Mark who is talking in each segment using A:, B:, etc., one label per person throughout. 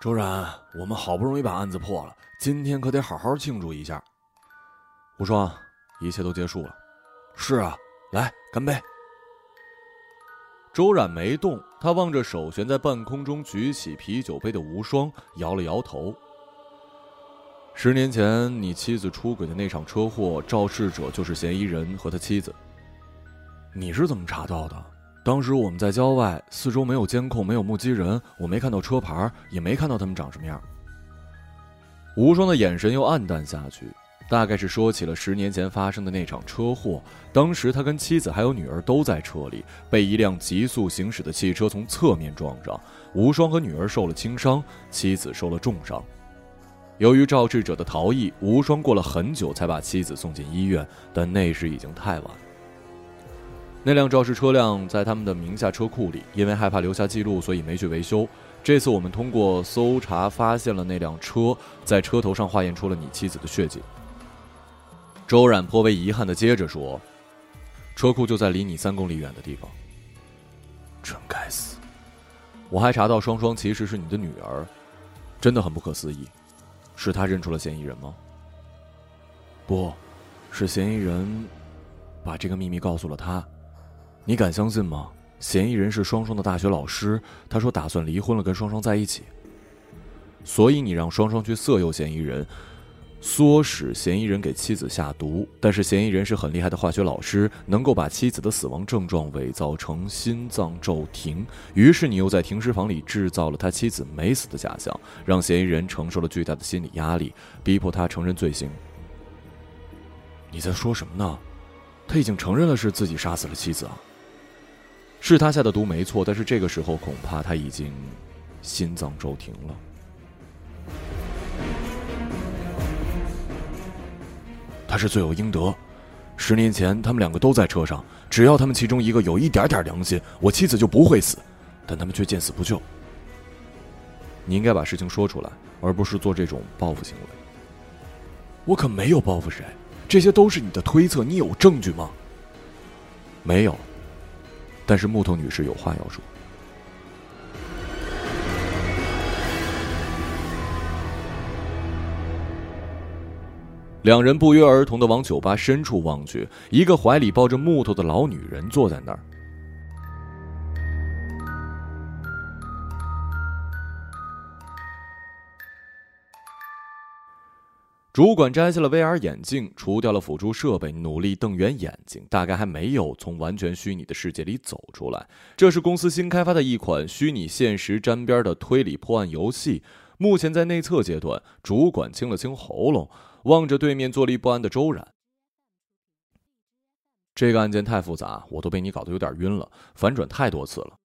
A: 周然，我们好不容易把案子破了，今天可得好好庆祝一下。
B: 无双，一切都结束了。
A: 是啊，来干杯。
B: 周冉没动，他望着手悬在半空中举起啤酒杯的无双，摇了摇头。十年前你妻子出轨的那场车祸，肇事者就是嫌疑人和他妻子。
A: 你是怎么查到的？当时我们在郊外，四周没有监控，没有目击人，我没看到车牌，也没看到他们长什么样。
B: 无双的眼神又暗淡下去，大概是说起了十年前发生的那场车祸。当时他跟妻子还有女儿都在车里，被一辆急速行驶的汽车从侧面撞上，无双和女儿受了轻伤，妻子受了重伤。由于肇事者的逃逸，无双过了很久才把妻子送进医院，但那时已经太晚。那辆肇事车辆在他们的名下车库里，因为害怕留下记录，所以没去维修。这次我们通过搜查发现了那辆车，在车头上化验出了你妻子的血迹。周冉颇为遗憾的接着说：“车库就在离你三公里远的地方。”
A: 真该死！
B: 我还查到双双其实是你的女儿，真的很不可思议。是他认出了嫌疑人吗？
A: 不，是嫌疑人把这个秘密告诉了他。你敢相信吗？嫌疑人是双双的大学老师，他说打算离婚了，跟双双在一起。
B: 所以你让双双去色诱嫌疑人，唆使嫌疑人给妻子下毒。但是嫌疑人是很厉害的化学老师，能够把妻子的死亡症状伪造成心脏骤停。于是你又在停尸房里制造了他妻子没死的假象，让嫌疑人承受了巨大的心理压力，逼迫他承认罪行。
A: 你在说什么呢？他已经承认了是自己杀死了妻子啊。
B: 是他下的毒没错，但是这个时候恐怕他已经心脏骤停了。
A: 他是罪有应得。十年前他们两个都在车上，只要他们其中一个有一点点良心，我妻子就不会死。但他们却见死不救。
B: 你应该把事情说出来，而不是做这种报复行为。
A: 我可没有报复谁，这些都是你的推测。你有证据吗？
B: 没有。但是木头女士有话要说。两人不约而同的往酒吧深处望去，一个怀里抱着木头的老女人坐在那儿。主管摘下了 VR 眼镜，除掉了辅助设备，努力瞪圆眼睛。大概还没有从完全虚拟的世界里走出来。这是公司新开发的一款虚拟现实沾边的推理破案游戏，目前在内测阶段。主管清了清喉咙，望着对面坐立不安的周然。这个案件太复杂，我都被你搞得有点晕了，反转太多次了。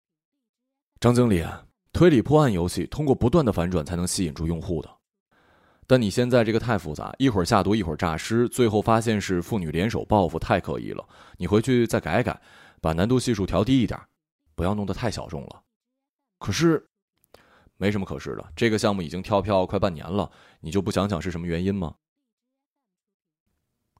A: 张经理，推理破案游戏通过不断的反转才能吸引住用户的。
B: 但你现在这个太复杂，一会儿下毒，一会儿诈尸，最后发现是父女联手报复，太可疑了。你回去再改改，把难度系数调低一点，不要弄得太小众了。
A: 可是，
B: 没什么可是的，这个项目已经跳票快半年了，你就不想想是什么原因吗？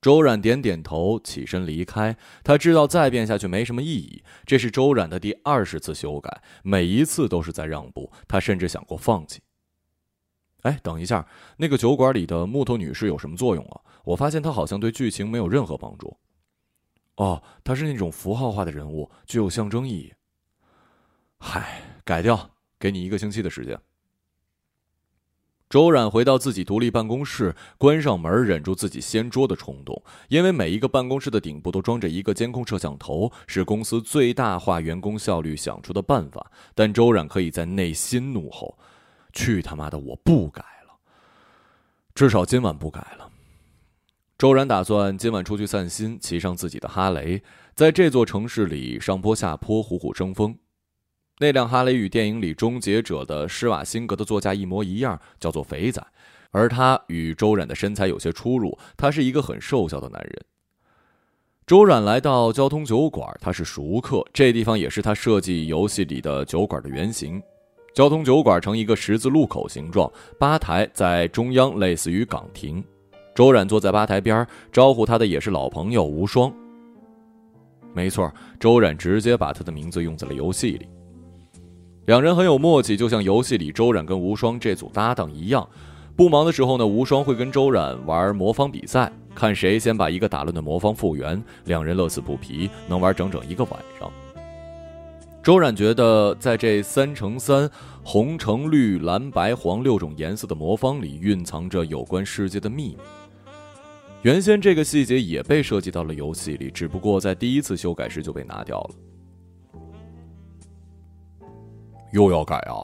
B: 周冉点点头，起身离开。他知道再变下去没什么意义。这是周冉的第二十次修改，每一次都是在让步。他甚至想过放弃。哎，等一下，那个酒馆里的木头女士有什么作用啊？我发现她好像对剧情没有任何帮助。
A: 哦，她是那种符号化的人物，具有象征意义。
B: 嗨，改掉，给你一个星期的时间。周冉回到自己独立办公室，关上门，忍住自己掀桌的冲动，因为每一个办公室的顶部都装着一个监控摄像头，是公司最大化员工效率想出的办法。但周冉可以在内心怒吼。去他妈的！我不改了，至少今晚不改了。周然打算今晚出去散心，骑上自己的哈雷，在这座城市里上坡下坡，虎虎生风。那辆哈雷与电影里《终结者》的施瓦辛格的座驾一模一样，叫做肥仔。而他与周冉的身材有些出入，他是一个很瘦小的男人。周冉来到交通酒馆，他是熟客，这地方也是他设计游戏里的酒馆的原型。交通酒馆呈一个十字路口形状，吧台在中央，类似于岗亭。周冉坐在吧台边，招呼他的也是老朋友无双。没错，周冉直接把他的名字用在了游戏里。两人很有默契，就像游戏里周冉跟无双这组搭档一样。不忙的时候呢，无双会跟周冉玩魔方比赛，看谁先把一个打乱的魔方复原。两人乐此不疲，能玩整整一个晚上。周冉觉得，在这三乘三红、橙、绿、蓝、白、黄六种颜色的魔方里，蕴藏着有关世界的秘密。原先这个细节也被设计到了游戏里，只不过在第一次修改时就被拿掉了。
A: 又要改啊？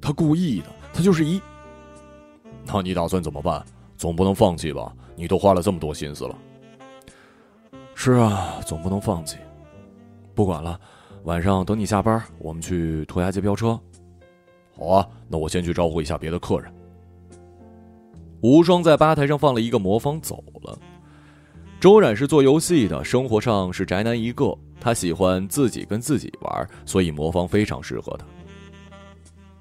A: 他故意的，他就是一。那你打算怎么办？总不能放弃吧？你都花了这么多心思了。是啊，总不能放弃。不管了，晚上等你下班，我们去涂鸦街飙车。好啊，那我先去招呼一下别的客人。
B: 无双在吧台上放了一个魔方走了。周冉是做游戏的，生活上是宅男一个。他喜欢自己跟自己玩，所以魔方非常适合他。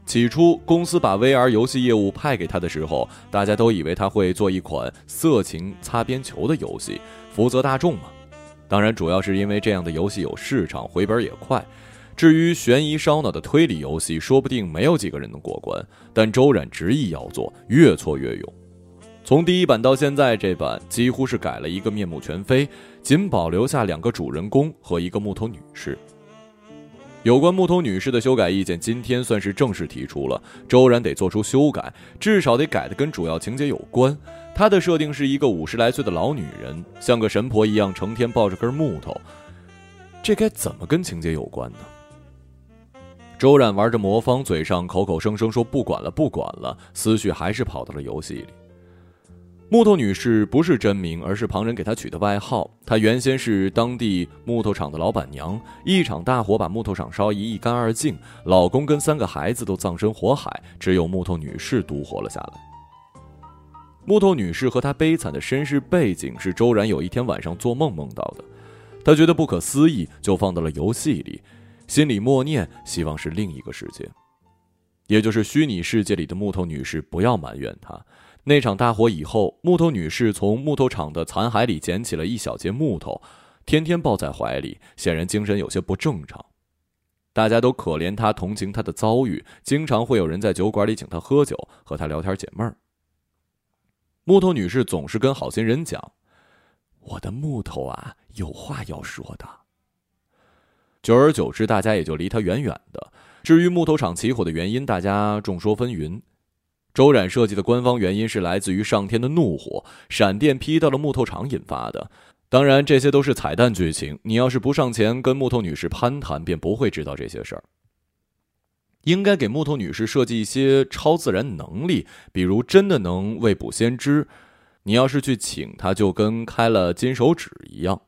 B: 起初，公司把 VR 游戏业务派给他的时候，大家都以为他会做一款色情擦边球的游戏，福泽大众嘛。当然，主要是因为这样的游戏有市场，回本也快。至于悬疑烧脑的推理游戏，说不定没有几个人能过关。但周冉执意要做，越挫越勇。从第一版到现在这版，几乎是改了一个面目全非，仅保留下两个主人公和一个木头女士。有关木头女士的修改意见，今天算是正式提出了。周然得做出修改，至少得改的跟主要情节有关。她的设定是一个五十来岁的老女人，像个神婆一样，成天抱着根木头。这该怎么跟情节有关呢？周冉玩着魔方，嘴上口口声声说不管了，不管了，思绪还是跑到了游戏里。木头女士不是真名，而是旁人给她取的外号。她原先是当地木头厂的老板娘，一场大火把木头厂烧一一干二净，老公跟三个孩子都葬身火海，只有木头女士独活了下来。木头女士和她悲惨的身世背景是周然有一天晚上做梦梦到的，他觉得不可思议，就放到了游戏里，心里默念，希望是另一个世界，也就是虚拟世界里的木头女士不要埋怨他。那场大火以后，木头女士从木头厂的残骸里捡起了一小截木头，天天抱在怀里，显然精神有些不正常。大家都可怜她，同情她的遭遇，经常会有人在酒馆里请她喝酒，和她聊天解闷儿。木头女士总是跟好心人讲：“我的木头啊，有话要说的。”久而久之，大家也就离她远远的。至于木头厂起火的原因，大家众说纷纭。周冉设计的官方原因是来自于上天的怒火，闪电劈到了木头厂引发的。当然，这些都是彩蛋剧情。你要是不上前跟木头女士攀谈，便不会知道这些事儿。应该给木头女士设计一些超自然能力，比如真的能未卜先知。你要是去请她，就跟开了金手指一样。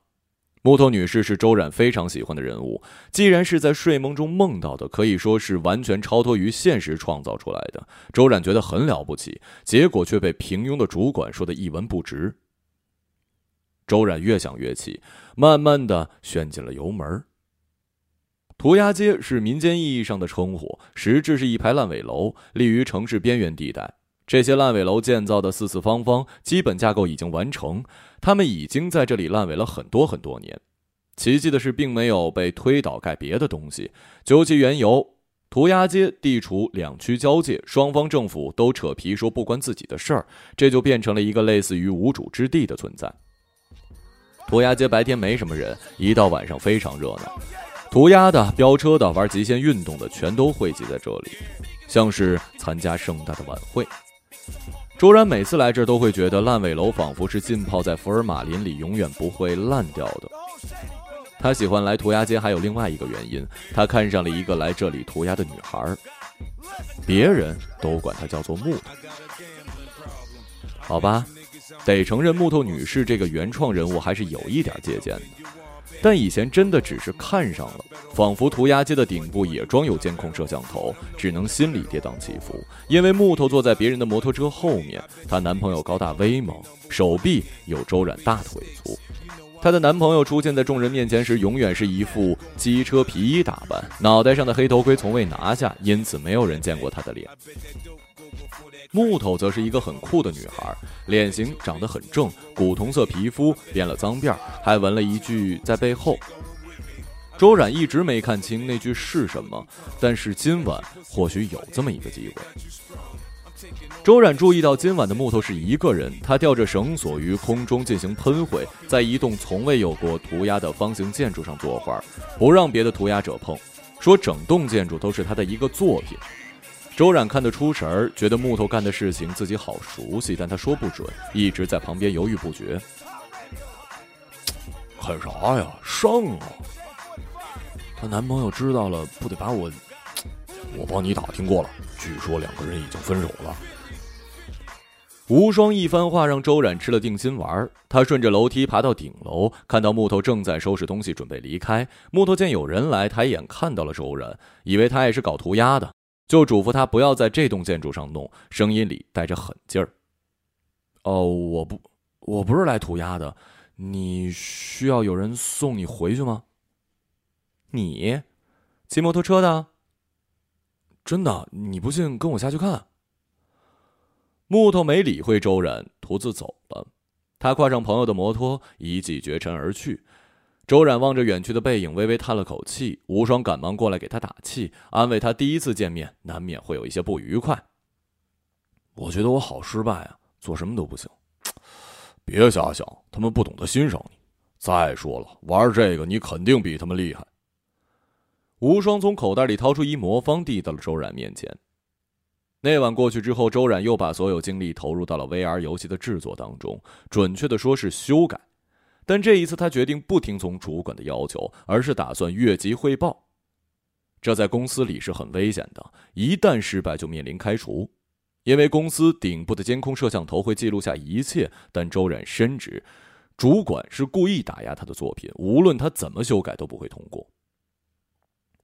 B: 木头女士是周冉非常喜欢的人物，既然是在睡梦中梦到的，可以说是完全超脱于现实创造出来的。周冉觉得很了不起，结果却被平庸的主管说的一文不值。周冉越想越气，慢慢的旋进了油门。涂鸦街是民间意义上的称呼，实质是一排烂尾楼，立于城市边缘地带。这些烂尾楼建造的四四方方，基本架构已经完成。他们已经在这里烂尾了很多很多年。奇迹的是，并没有被推倒盖别的东西。究其缘由，涂鸦街地处两区交界，双方政府都扯皮说不关自己的事儿，这就变成了一个类似于无主之地的存在。涂鸦街白天没什么人，一到晚上非常热闹，涂鸦的、飙车的、玩极限运动的，全都汇集在这里，像是参加盛大的晚会。周然每次来这都会觉得烂尾楼仿佛是浸泡在福尔马林里，永远不会烂掉的。他喜欢来涂鸦街，还有另外一个原因，他看上了一个来这里涂鸦的女孩，别人都管她叫做木头。好吧，得承认木头女士这个原创人物还是有一点借鉴的。但以前真的只是看上了，仿佛涂鸦街的顶部也装有监控摄像头，只能心里跌宕起伏。因为木头坐在别人的摩托车后面，她男朋友高大威猛，手臂有周冉大腿粗。她的男朋友出现在众人面前时，永远是一副机车皮衣打扮，脑袋上的黑头盔从未拿下，因此没有人见过她的脸。木头则是一个很酷的女孩，脸型长得很正，古铜色皮肤，编了脏辫，还纹了一句在背后。周冉一直没看清那句是什么，但是今晚或许有这么一个机会。周冉注意到今晚的木头是一个人，他吊着绳索于空中进行喷绘，在一栋从未有过涂鸦的方形建筑上作画，不让别的涂鸦者碰，说整栋建筑都是他的一个作品。周冉看得出神儿，觉得木头干的事情自己好熟悉，但他说不准，一直在旁边犹豫不决。
A: 看啥呀？上啊！她男朋友知道了，不得把我 我帮你打听过了，据说两个人已经分手了。
B: 无双一番话让周冉吃了定心丸。他顺着楼梯爬到顶楼，看到木头正在收拾东西准备离开。木头见有人来，抬眼看到了周冉，以为他也是搞涂鸦的，就嘱咐他不要在这栋建筑上弄，声音里带着狠劲儿。
A: 哦，我不，我不是来涂鸦的。你需要有人送你回去吗？
B: 你骑摩托车的？
A: 真的？你不信，跟我下去看。
B: 木头没理会周然，独自走了。他跨上朋友的摩托，一骑绝尘而去。周冉望着远去的背影，微微叹了口气。无双赶忙过来给他打气，安慰他：第一次见面，难免会有一些不愉快。
A: 我觉得我好失败啊，做什么都不行。别瞎想，他们不懂得欣赏你。再说了，玩这个你肯定比他们厉害。
B: 无双从口袋里掏出一魔方，递到了周冉面前。那晚过去之后，周冉又把所有精力投入到了 VR 游戏的制作当中，准确的说是修改。但这一次，他决定不听从主管的要求，而是打算越级汇报。这在公司里是很危险的，一旦失败就面临开除。因为公司顶部的监控摄像头会记录下一切，但周冉深知，主管是故意打压他的作品，无论他怎么修改都不会通过。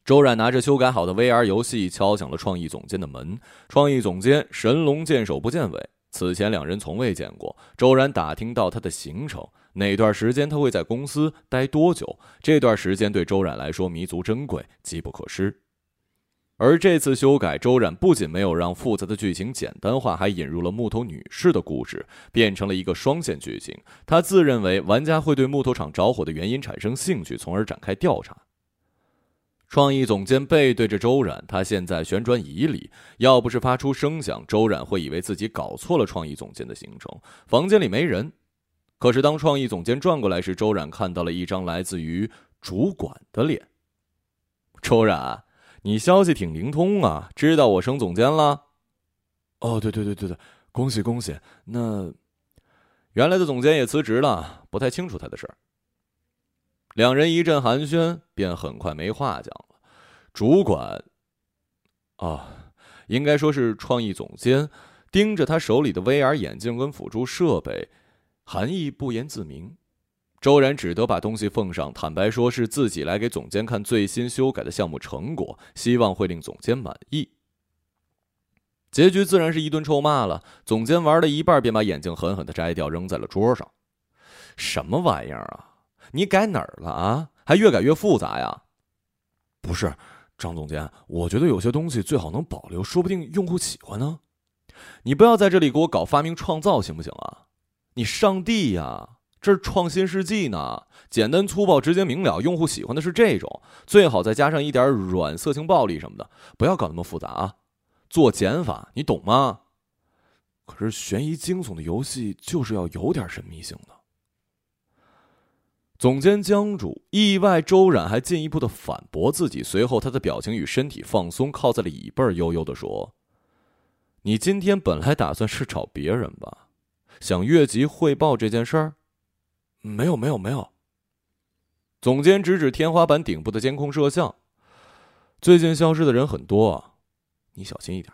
B: 周冉拿着修改好的 VR 游戏敲响了创意总监的门。创意总监神龙见首不见尾，此前两人从未见过。周冉打听到他的行程，哪段时间他会在公司待多久？这段时间对周冉来说弥足珍贵，机不可失。而这次修改，周冉不仅没有让复杂的剧情简单化，还引入了木头女士的故事，变成了一个双线剧情。他自认为玩家会对木头厂着火的原因产生兴趣，从而展开调查。创意总监背对着周冉，他现在旋转椅里，要不是发出声响，周冉会以为自己搞错了创意总监的行程。房间里没人，可是当创意总监转过来时，周冉看到了一张来自于主管的脸。周冉。你消息挺灵通啊，知道我升总监了？
A: 哦，对对对对对，恭喜恭喜！那
B: 原来的总监也辞职了，不太清楚他的事儿。两人一阵寒暄，便很快没话讲了。主管，啊，应该说是创意总监，盯着他手里的 VR 眼镜跟辅助设备，含义不言自明。周然只得把东西奉上，坦白说是自己来给总监看最新修改的项目成果，希望会令总监满意。结局自然是一顿臭骂了。总监玩了一半，便把眼镜狠狠的摘掉，扔在了桌上。什么玩意儿啊！你改哪儿了啊？还越改越复杂呀？
A: 不是，张总监，我觉得有些东西最好能保留，说不定用户喜欢呢。
B: 你不要在这里给我搞发明创造，行不行啊？你上帝呀！这是创新世纪呢，简单粗暴、直接明了，用户喜欢的是这种，最好再加上一点软色情、暴力什么的，不要搞那么复杂啊，做减法，你懂吗？
A: 可是悬疑惊悚的游戏就是要有点神秘性的。
B: 总监江主，意外，周冉还进一步的反驳自己，随后他的表情与身体放松，靠在了椅背，悠悠的说：“你今天本来打算是找别人吧？想越级汇报这件事儿？”
A: 没有没有没有。
B: 总监指指天花板顶部的监控摄像，最近消失的人很多啊，你小心一点。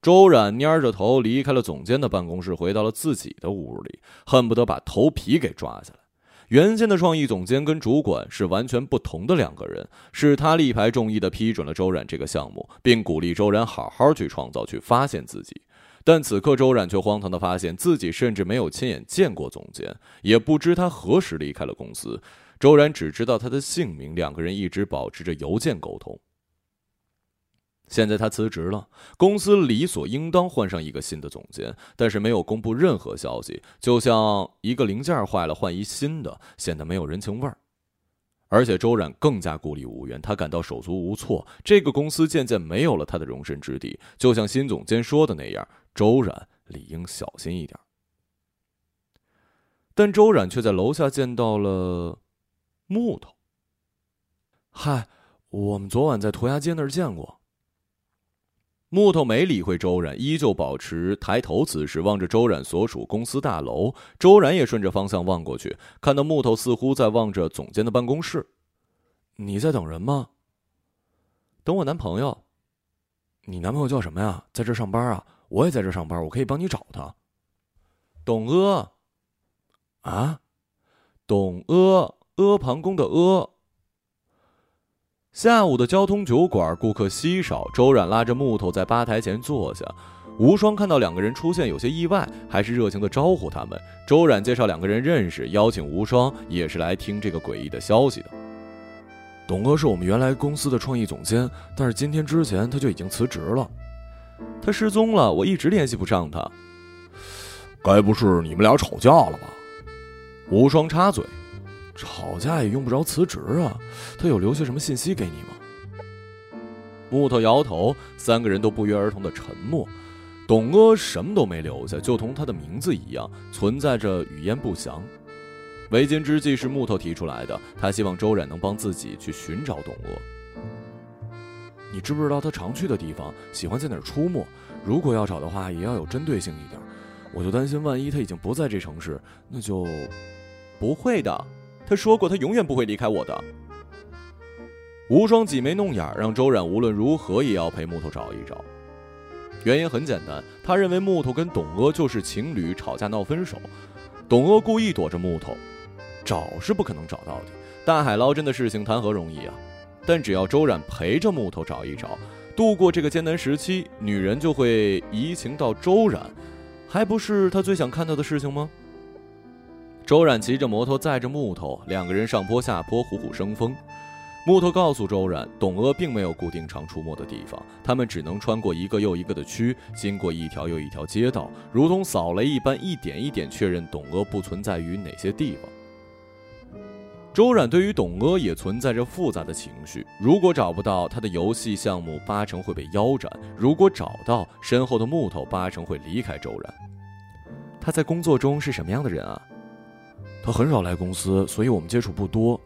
B: 周冉蔫着头离开了总监的办公室，回到了自己的屋里，恨不得把头皮给抓下来。原先的创意总监跟主管是完全不同的两个人，是他力排众议的批准了周冉这个项目，并鼓励周冉好好去创造，去发现自己。但此刻，周冉却荒唐的发现自己甚至没有亲眼见过总监，也不知他何时离开了公司。周冉只知道他的姓名，两个人一直保持着邮件沟通。现在他辞职了，公司理所应当换上一个新的总监，但是没有公布任何消息，就像一个零件坏了换一新的，显得没有人情味儿。而且周冉更加孤立无援，他感到手足无措。这个公司渐渐没有了他的容身之地，就像新总监说的那样，周冉理应小心一点。但周冉却在楼下见到了木头。
A: 嗨，我们昨晚在涂鸦街那儿见过。
B: 木头没理会周冉，依旧保持抬头姿势，望着周冉所属公司大楼。周冉也顺着方向望过去，看到木头似乎在望着总监的办公室。
A: 你在等人吗？
B: 等我男朋友。
A: 你男朋友叫什么呀？在这上班啊？我也在这上班，我可以帮你找他。
B: 董阿。
A: 啊？
B: 董阿，阿房宫的阿。下午的交通酒馆顾客稀少，周冉拉着木头在吧台前坐下。无双看到两个人出现，有些意外，还是热情的招呼他们。周冉介绍两个人认识，邀请无双也是来听这个诡异的消息的。
A: 董哥是我们原来公司的创意总监，但是今天之前他就已经辞职了。
B: 他失踪了，我一直联系不上他。
A: 该不是你们俩吵架了吧？
B: 无双插嘴。
A: 吵架也用不着辞职啊！他有留下什么信息给你吗？
B: 木头摇头，三个人都不约而同的沉默。董鄂什么都没留下，就同他的名字一样，存在着语焉不详。为今之计是木头提出来的，他希望周冉能帮自己去寻找董阿。
A: 你知不知道他常去的地方？喜欢在哪儿出没？如果要找的话，也要有针对性一点。我就担心，万一他已经不在这城市，那就
B: 不会的。他说过，他永远不会离开我的。无双挤眉弄眼，让周冉无论如何也要陪木头找一找。原因很简单，他认为木头跟董阿就是情侣，吵架闹分手。董阿故意躲着木头，找是不可能找到的。大海捞针的事情谈何容易啊！但只要周冉陪着木头找一找，度过这个艰难时期，女人就会移情到周冉，还不是他最想看到的事情吗？周冉骑着摩托载着木头，两个人上坡下坡，虎虎生风。木头告诉周冉，董阿并没有固定常出没的地方，他们只能穿过一个又一个的区，经过一条又一条街道，如同扫雷一般，一点一点确认董阿不存在于哪些地方。周冉对于董阿也存在着复杂的情绪，如果找不到他的游戏项目，八成会被腰斩；如果找到，身后的木头八成会离开周冉。他在工作中是什么样的人啊？
A: 他很少来公司，所以我们接触不多。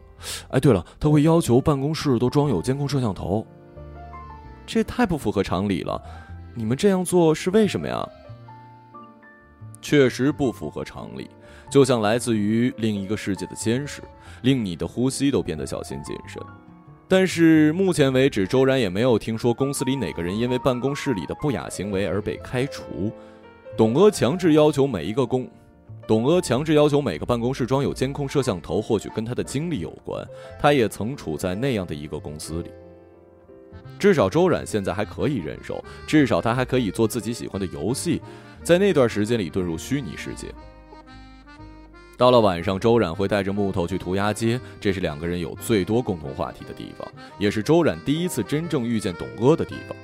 A: 哎，对了，他会要求办公室都装有监控摄像头，
B: 这太不符合常理了。你们这样做是为什么呀？确实不符合常理，就像来自于另一个世界的监视，令你的呼吸都变得小心谨慎。但是目前为止，周然也没有听说公司里哪个人因为办公室里的不雅行为而被开除。董阿强制要求每一个公。董阿强制要求每个办公室装有监控摄像头，或许跟他的经历有关。他也曾处在那样的一个公司里。至少周冉现在还可以忍受，至少他还可以做自己喜欢的游戏，在那段时间里遁入虚拟世界。到了晚上，周冉会带着木头去涂鸦街，这是两个人有最多共同话题的地方，也是周冉第一次真正遇见董鄂的地方。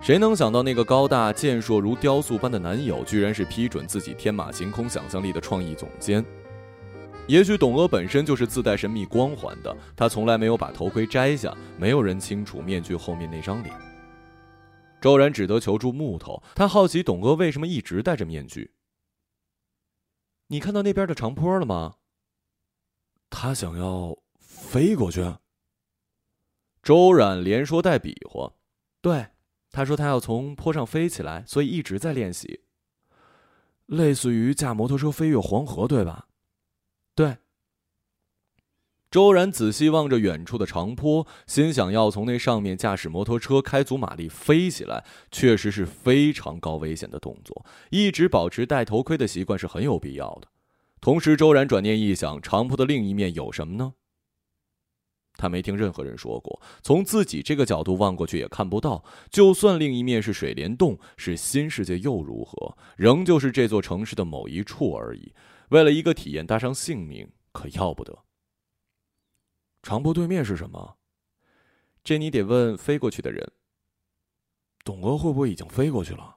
B: 谁能想到，那个高大健硕如雕塑般的男友，居然是批准自己天马行空想象力的创意总监？也许董鄂本身就是自带神秘光环的，他从来没有把头盔摘下，没有人清楚面具后面那张脸。周然只得求助木头，他好奇董鄂为什么一直戴着面具。你看到那边的长坡了吗？
A: 他想要飞过去。
B: 周冉连说带比划，
A: 对。
B: 他说他要从坡上飞起来，所以一直在练习，
A: 类似于驾摩托车飞越黄河，对吧？
B: 对。周然仔细望着远处的长坡，心想要从那上面驾驶摩托车开足马力飞起来，确实是非常高危险的动作。一直保持戴头盔的习惯是很有必要的。同时，周然转念一想，长坡的另一面有什么呢？他没听任何人说过，从自己这个角度望过去也看不到。就算另一面是水帘洞，是新世界又如何？仍旧是这座城市的某一处而已。为了一个体验搭上性命，可要不得。
A: 长坡对面是什么？
B: 这你得问飞过去的人。
A: 董哥会不会已经飞过去了？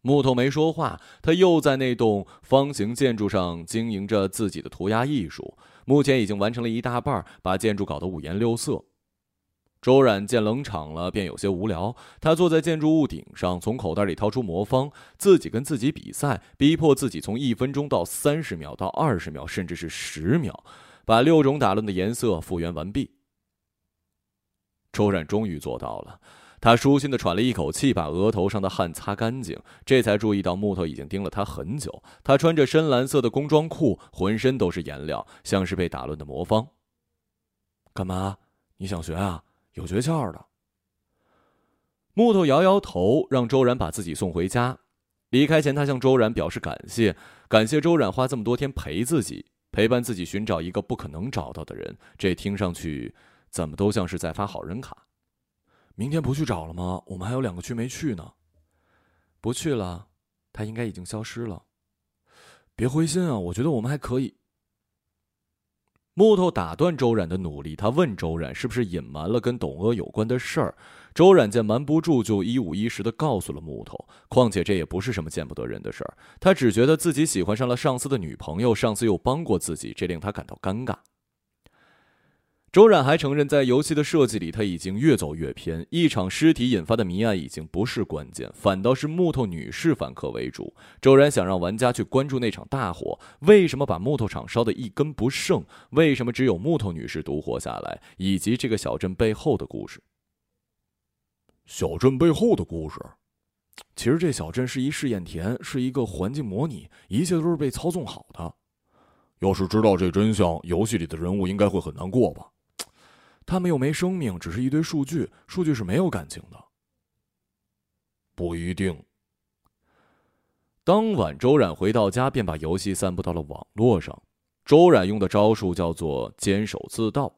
B: 木头没说话，他又在那栋方形建筑上经营着自己的涂鸦艺术，目前已经完成了一大半，把建筑搞得五颜六色。周冉见冷场了，便有些无聊。他坐在建筑物顶上，从口袋里掏出魔方，自己跟自己比赛，逼迫自己从一分钟到三十秒到二十秒，甚至是十秒，把六种打乱的颜色复原完毕。周冉终于做到了。他舒心的喘了一口气，把额头上的汗擦干净，这才注意到木头已经盯了他很久。他穿着深蓝色的工装裤，浑身都是颜料，像是被打乱的魔方。
A: 干嘛？你想学啊？有诀窍的。
B: 木头摇摇头，让周然把自己送回家。离开前，他向周然表示感谢，感谢周冉花这么多天陪自己，陪伴自己寻找一个不可能找到的人。这听上去，怎么都像是在发好人卡。
A: 明天不去找了吗？我们还有两个区没去呢。
B: 不去了，他应该已经消失了。
A: 别灰心啊，我觉得我们还可以。
B: 木头打断周冉的努力，他问周冉是不是隐瞒了跟董阿有关的事儿。周冉见瞒不住，就一五一十的告诉了木头。况且这也不是什么见不得人的事儿，他只觉得自己喜欢上了上司的女朋友，上司又帮过自己，这令他感到尴尬。周冉还承认，在游戏的设计里，他已经越走越偏。一场尸体引发的谜案已经不是关键，反倒是木头女士反客为主。周冉想让玩家去关注那场大火，为什么把木头厂烧得一根不剩？为什么只有木头女士独活下来？以及这个小镇背后的故事。
A: 小镇背后的故事，其实这小镇是一试验田，是一个环境模拟，一切都是被操纵好的。要是知道这真相，游戏里的人物应该会很难过吧？他们又没生命，只是一堆数据，数据是没有感情的。
B: 不一定。当晚，周冉回到家，便把游戏散布到了网络上。周冉用的招数叫做“坚守自盗”。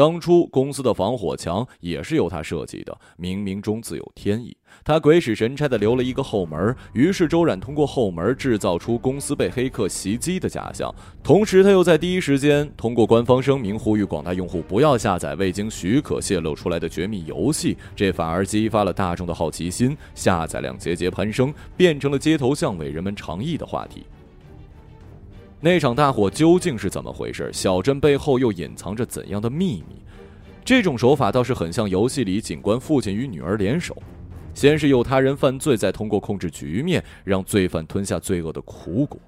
B: 当初公司的防火墙也是由他设计的，冥冥中自有天意。他鬼使神差的留了一个后门，于是周冉通过后门制造出公司被黑客袭击的假象。同时，他又在第一时间通过官方声明呼吁广大用户不要下载未经许可泄露出来的绝密游戏，这反而激发了大众的好奇心，下载量节节攀升，变成了街头巷尾人们常议的话题。那场大火究竟是怎么回事？小镇背后又隐藏着怎样的秘密？这种手法倒是很像游戏里警官父亲与女儿联手，先是诱他人犯罪，再通过控制局面让罪犯吞下罪恶的苦果。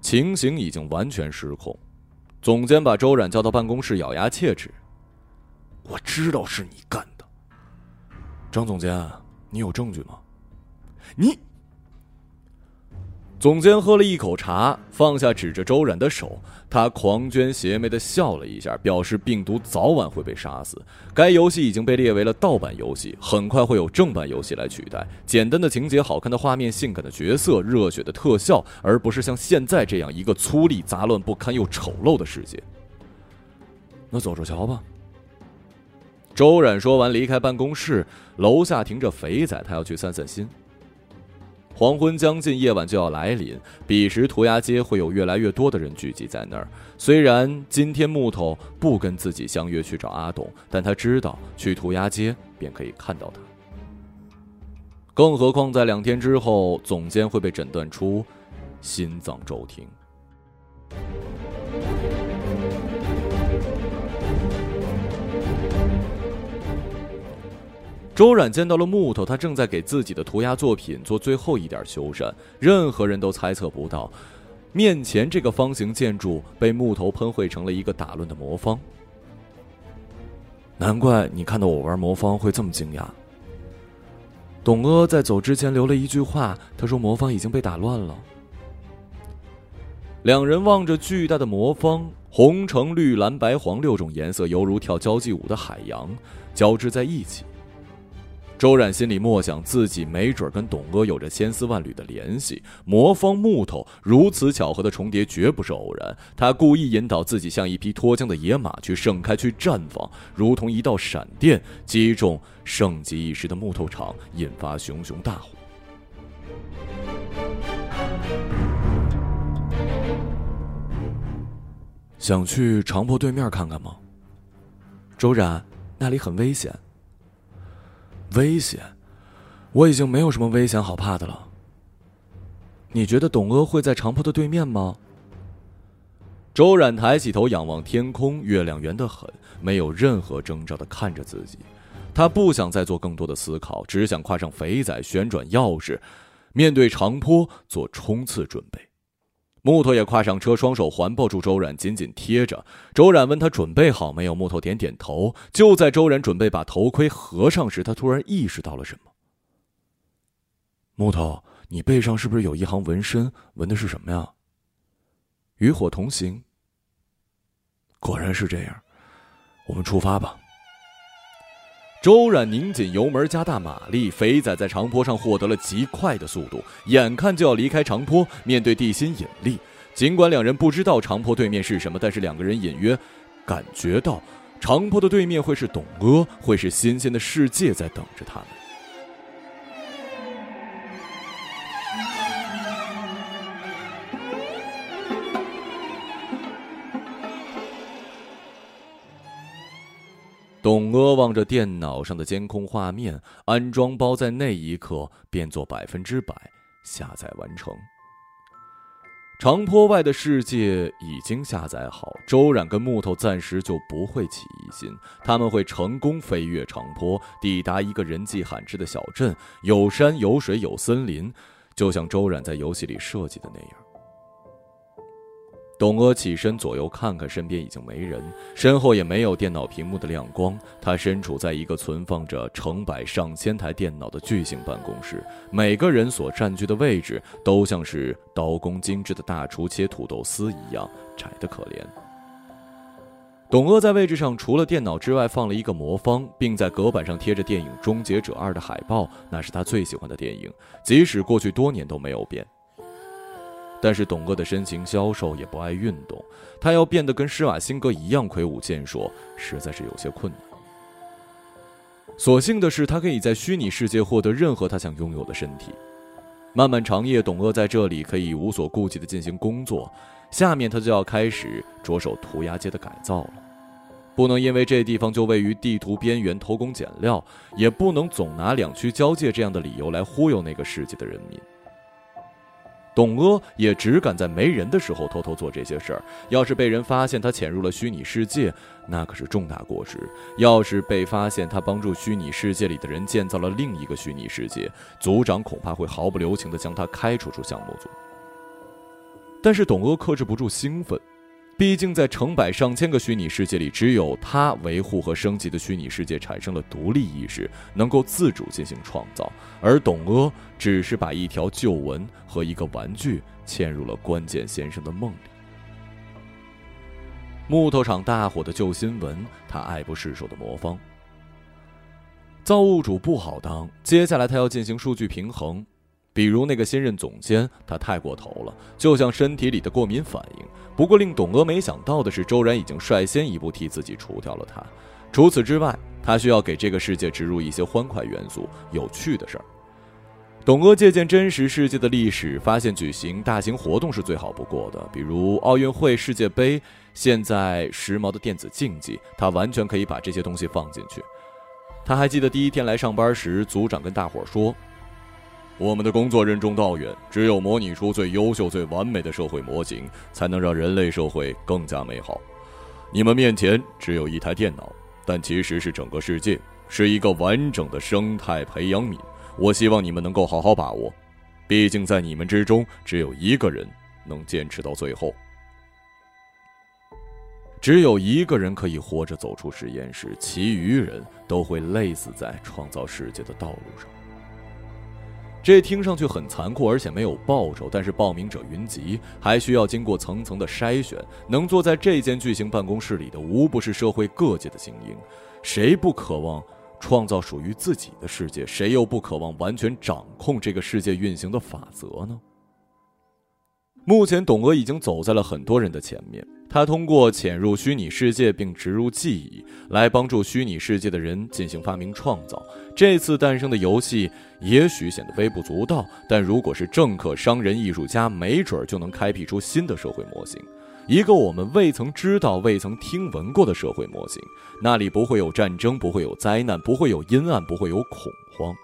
B: 情形已经完全失控，总监把周冉叫到办公室，咬牙切齿：“
A: 我知道是你干的，张总监，你有证据吗？
B: 你。”总监喝了一口茶，放下指着周冉的手，他狂狷邪魅的笑了一下，表示病毒早晚会被杀死。该游戏已经被列为了盗版游戏，很快会有正版游戏来取代。简单的情节、好看的画面、性感的角色、热血的特效，而不是像现在这样一个粗粝、杂乱不堪又丑陋的世界。
A: 那走着瞧吧。
B: 周冉说完，离开办公室，楼下停着肥仔，他要去散散心。黄昏将近，夜晚就要来临。彼时，涂鸦街会有越来越多的人聚集在那儿。虽然今天木头不跟自己相约去找阿董，但他知道去涂鸦街便可以看到他。更何况，在两天之后，总监会被诊断出心脏骤停。周冉见到了木头，他正在给自己的涂鸦作品做最后一点修缮。任何人都猜测不到，面前这个方形建筑被木头喷绘成了一个打乱的魔方。
A: 难怪你看到我玩魔方会这么惊讶。董阿在走之前留了一句话，他说魔方已经被打乱了。
B: 两人望着巨大的魔方，红、橙、绿、蓝、白、黄六种颜色，犹如跳交际舞的海洋，交织在一起。周冉心里默想，自己没准跟董哥有着千丝万缕的联系。魔方木头如此巧合的重叠，绝不是偶然。他故意引导自己像一匹脱缰的野马去盛开、去绽放，如同一道闪电击中盛极一时的木头厂，引发熊熊大火。
A: 想去长坡对面看看吗？
B: 周冉，那里很危险。
A: 危险，我已经没有什么危险好怕的了。你觉得董阿会在长坡的对面吗？
B: 周冉抬起头仰望天空，月亮圆得很，没有任何征兆的看着自己。他不想再做更多的思考，只想跨上肥仔，旋转钥匙，面对长坡做冲刺准备。木头也跨上车，双手环抱住周冉，紧紧贴着。周冉问他准备好没有，木头点点头。就在周冉准备把头盔合上时，他突然意识到了什么。
A: 木头，你背上是不是有一行纹身？纹的是什么呀？与火同行。果然是这样，我们出发吧。
B: 周冉拧紧油门，加大马力。肥仔在长坡上获得了极快的速度，眼看就要离开长坡。面对地心引力，尽管两人不知道长坡对面是什么，但是两个人隐约感觉到，长坡的对面会是董阿，会是新鲜的世界在等着他们。董阿望着电脑上的监控画面，安装包在那一刻变作百分之百下载完成。长坡外的世界已经下载好，周冉跟木头暂时就不会起疑心，他们会成功飞越长坡，抵达一个人迹罕至的小镇，有山有水有森林，就像周冉在游戏里设计的那样。董阿起身，左右看看，身边已经没人，身后也没有电脑屏幕的亮光。他身处在一个存放着成百上千台电脑的巨型办公室，每个人所占据的位置都像是刀工精致的大厨切土豆丝一样窄得可怜。董鄂在位置上，除了电脑之外，放了一个魔方，并在隔板上贴着电影《终结者二》的海报，那是他最喜欢的电影，即使过去多年都没有变。但是董哥的身形消瘦，也不爱运动，他要变得跟施瓦辛格一样魁梧健硕，实在是有些困难。所幸的是，他可以在虚拟世界获得任何他想拥有的身体。漫漫长夜，董哥在这里可以无所顾忌地进行工作。下面他就要开始着手涂鸦街的改造了，不能因为这地方就位于地图边缘偷工减料，也不能总拿两区交界这样的理由来忽悠那个世界的人民。董鄂也只敢在没人的时候偷偷做这些事儿。要是被人发现他潜入了虚拟世界，那可是重大过失。要是被发现他帮助虚拟世界里的人建造了另一个虚拟世界，组长恐怕会毫不留情地将他开除出项目组。但是董鄂克制不住兴奋。毕竟，在成百上千个虚拟世界里，只有他维护和升级的虚拟世界产生了独立意识，能够自主进行创造。而董阿只是把一条旧文和一个玩具嵌入了关键先生的梦里。木头厂大火的旧新闻，他爱不释手的魔方。造物主不好当，接下来他要进行数据平衡。比如那个新任总监，他太过头了，就像身体里的过敏反应。不过令董阿没想到的是，周然已经率先一步替自己除掉了他。除此之外，他需要给这个世界植入一些欢快元素、有趣的事儿。董阿借鉴真实世界的历史，发现举行大型活动是最好不过的，比如奥运会、世界杯，现在时髦的电子竞技，他完全可以把这些东西放进去。他还记得第一天来上班时，组长跟大伙儿说。我们的工作任重道远，只有模拟出最优秀、最完美的社会模型，才能让人类社会更加美好。你们面前只有一台电脑，但其实是整个世界，是一个完整的生态培养皿。我希望你们能够好好把握，毕竟在你们之中，只有一个人能坚持到最后，只有一个人可以活着走出实验室，其余人都会累死在创造世界的道路上。这听上去很残酷，而且没有报酬。但是报名者云集，还需要经过层层的筛选。能坐在这间巨型办公室里的，无不是社会各界的精英。谁不渴望创造属于自己的世界？谁又不渴望完全掌控这个世界运行的法则呢？目前，董鄂已经走在了很多人的前面。他通过潜入虚拟世界并植入记忆，来帮助虚拟世界的人进行发明创造。这次诞生的游戏也许显得微不足道，但如果是政客、商人、艺术家，没准就能开辟出新的社会模型，一个我们未曾知道、未曾听闻过的社会模型。那里不会有战争，不会有灾难，不会有阴暗，不会有恐慌。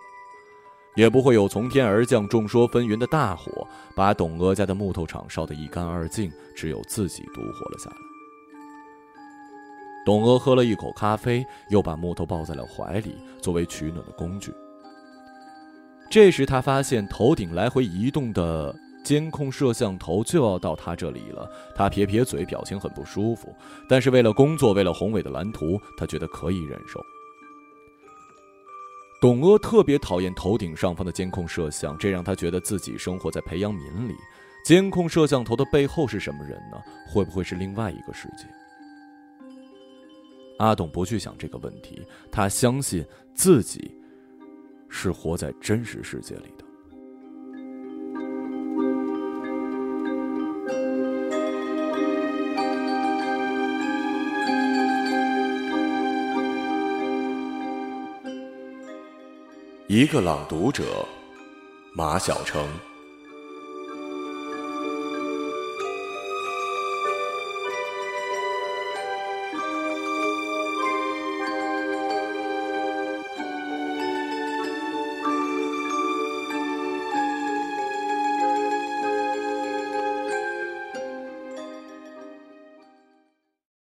B: 也不会有从天而降、众说纷纭的大火，把董娥家的木头厂烧得一干二净，只有自己独活了下来。董娥喝了一口咖啡，又把木头抱在了怀里，作为取暖的工具。这时，他发现头顶来回移动的监控摄像头就要到他这里了。他撇撇嘴，表情很不舒服，但是为了工作，为了宏伟的蓝图，他觉得可以忍受。董鄂特别讨厌头顶上方的监控摄像，这让他觉得自己生活在培养皿里。监控摄像头的背后是什么人呢？会不会是另外一个世界？阿董不去想这个问题，他相信自己是活在真实世界里的。
A: 一个朗读者，马晓成。